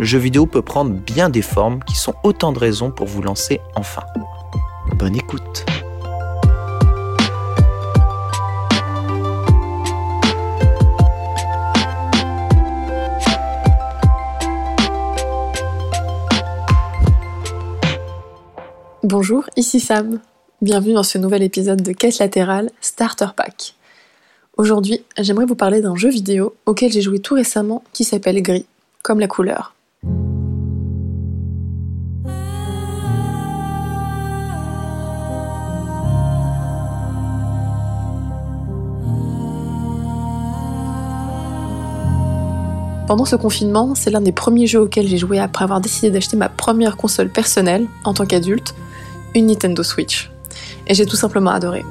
le jeu vidéo peut prendre bien des formes qui sont autant de raisons pour vous lancer enfin. Bonne écoute Bonjour, ici Sam. Bienvenue dans ce nouvel épisode de Quête latérale Starter Pack. Aujourd'hui, j'aimerais vous parler d'un jeu vidéo auquel j'ai joué tout récemment qui s'appelle Gris, comme la couleur. Pendant ce confinement, c'est l'un des premiers jeux auxquels j'ai joué après avoir décidé d'acheter ma première console personnelle en tant qu'adulte, une Nintendo Switch. Et j'ai tout simplement adoré.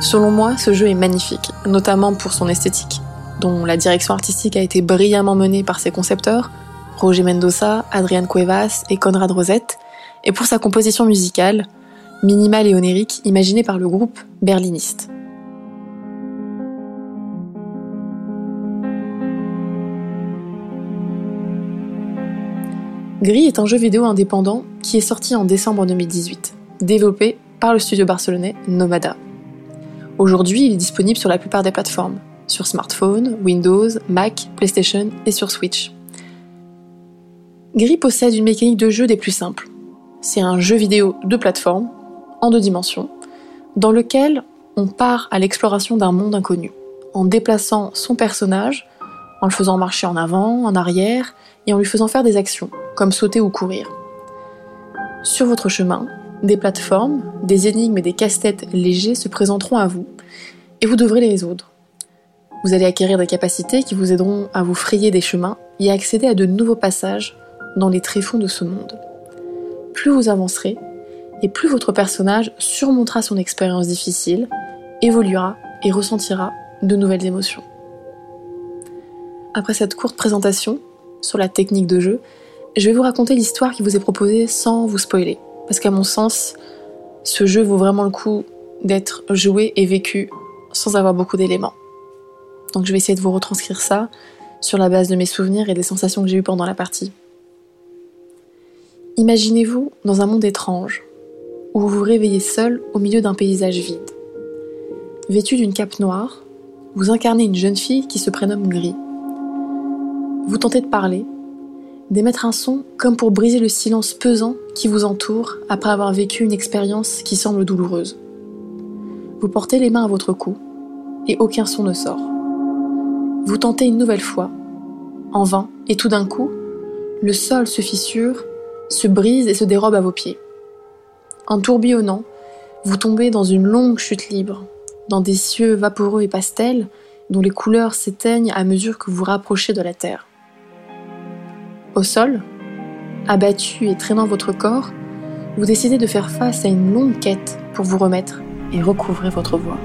Selon moi, ce jeu est magnifique, notamment pour son esthétique, dont la direction artistique a été brillamment menée par ses concepteurs, Roger Mendoza, Adrian Cuevas et Conrad Rosette, et pour sa composition musicale, minimale et onérique, imaginée par le groupe berliniste. Gris est un jeu vidéo indépendant qui est sorti en décembre 2018, développé par le studio barcelonais Nomada. Aujourd'hui, il est disponible sur la plupart des plateformes, sur smartphone, Windows, Mac, PlayStation et sur Switch. Gris possède une mécanique de jeu des plus simples. C'est un jeu vidéo de plateforme, en deux dimensions, dans lequel on part à l'exploration d'un monde inconnu, en déplaçant son personnage, en le faisant marcher en avant, en arrière, et en lui faisant faire des actions, comme sauter ou courir. Sur votre chemin, des plateformes, des énigmes et des casse-têtes légers se présenteront à vous, et vous devrez les résoudre. Vous allez acquérir des capacités qui vous aideront à vous frayer des chemins et à accéder à de nouveaux passages dans les tréfonds de ce monde. Plus vous avancerez, et plus votre personnage surmontera son expérience difficile, évoluera et ressentira de nouvelles émotions. Après cette courte présentation sur la technique de jeu, je vais vous raconter l'histoire qui vous est proposée sans vous spoiler. Parce qu'à mon sens, ce jeu vaut vraiment le coup d'être joué et vécu sans avoir beaucoup d'éléments. Donc je vais essayer de vous retranscrire ça sur la base de mes souvenirs et des sensations que j'ai eues pendant la partie. Imaginez-vous dans un monde étrange, où vous vous réveillez seul au milieu d'un paysage vide. Vêtu d'une cape noire, vous incarnez une jeune fille qui se prénomme Gris. Vous tentez de parler, d'émettre un son comme pour briser le silence pesant qui vous entoure après avoir vécu une expérience qui semble douloureuse. Vous portez les mains à votre cou et aucun son ne sort. Vous tentez une nouvelle fois, en vain, et tout d'un coup, le sol se fissure, se brise et se dérobe à vos pieds. En tourbillonnant, vous tombez dans une longue chute libre, dans des cieux vaporeux et pastels dont les couleurs s'éteignent à mesure que vous rapprochez de la terre. Au sol, abattu et traînant votre corps, vous décidez de faire face à une longue quête pour vous remettre et recouvrer votre voix.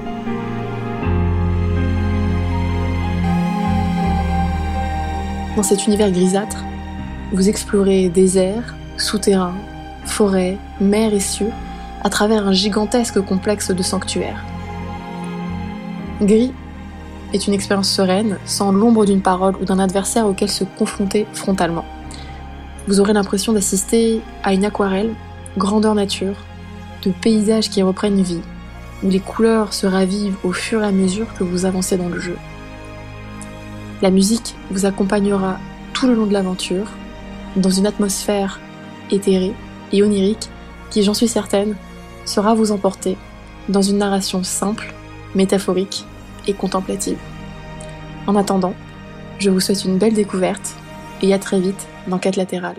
Dans cet univers grisâtre, vous explorez déserts, souterrains, forêts, mers et cieux, à travers un gigantesque complexe de sanctuaires. Gris est une expérience sereine, sans l'ombre d'une parole ou d'un adversaire auquel se confronter frontalement. Vous aurez l'impression d'assister à une aquarelle, grandeur nature, de paysages qui reprennent vie, où les couleurs se ravivent au fur et à mesure que vous avancez dans le jeu. La musique vous accompagnera tout le long de l'aventure, dans une atmosphère éthérée et onirique qui, j'en suis certaine, sera vous emporter dans une narration simple, métaphorique et contemplative. En attendant, je vous souhaite une belle découverte et à très vite dans 4 latérales.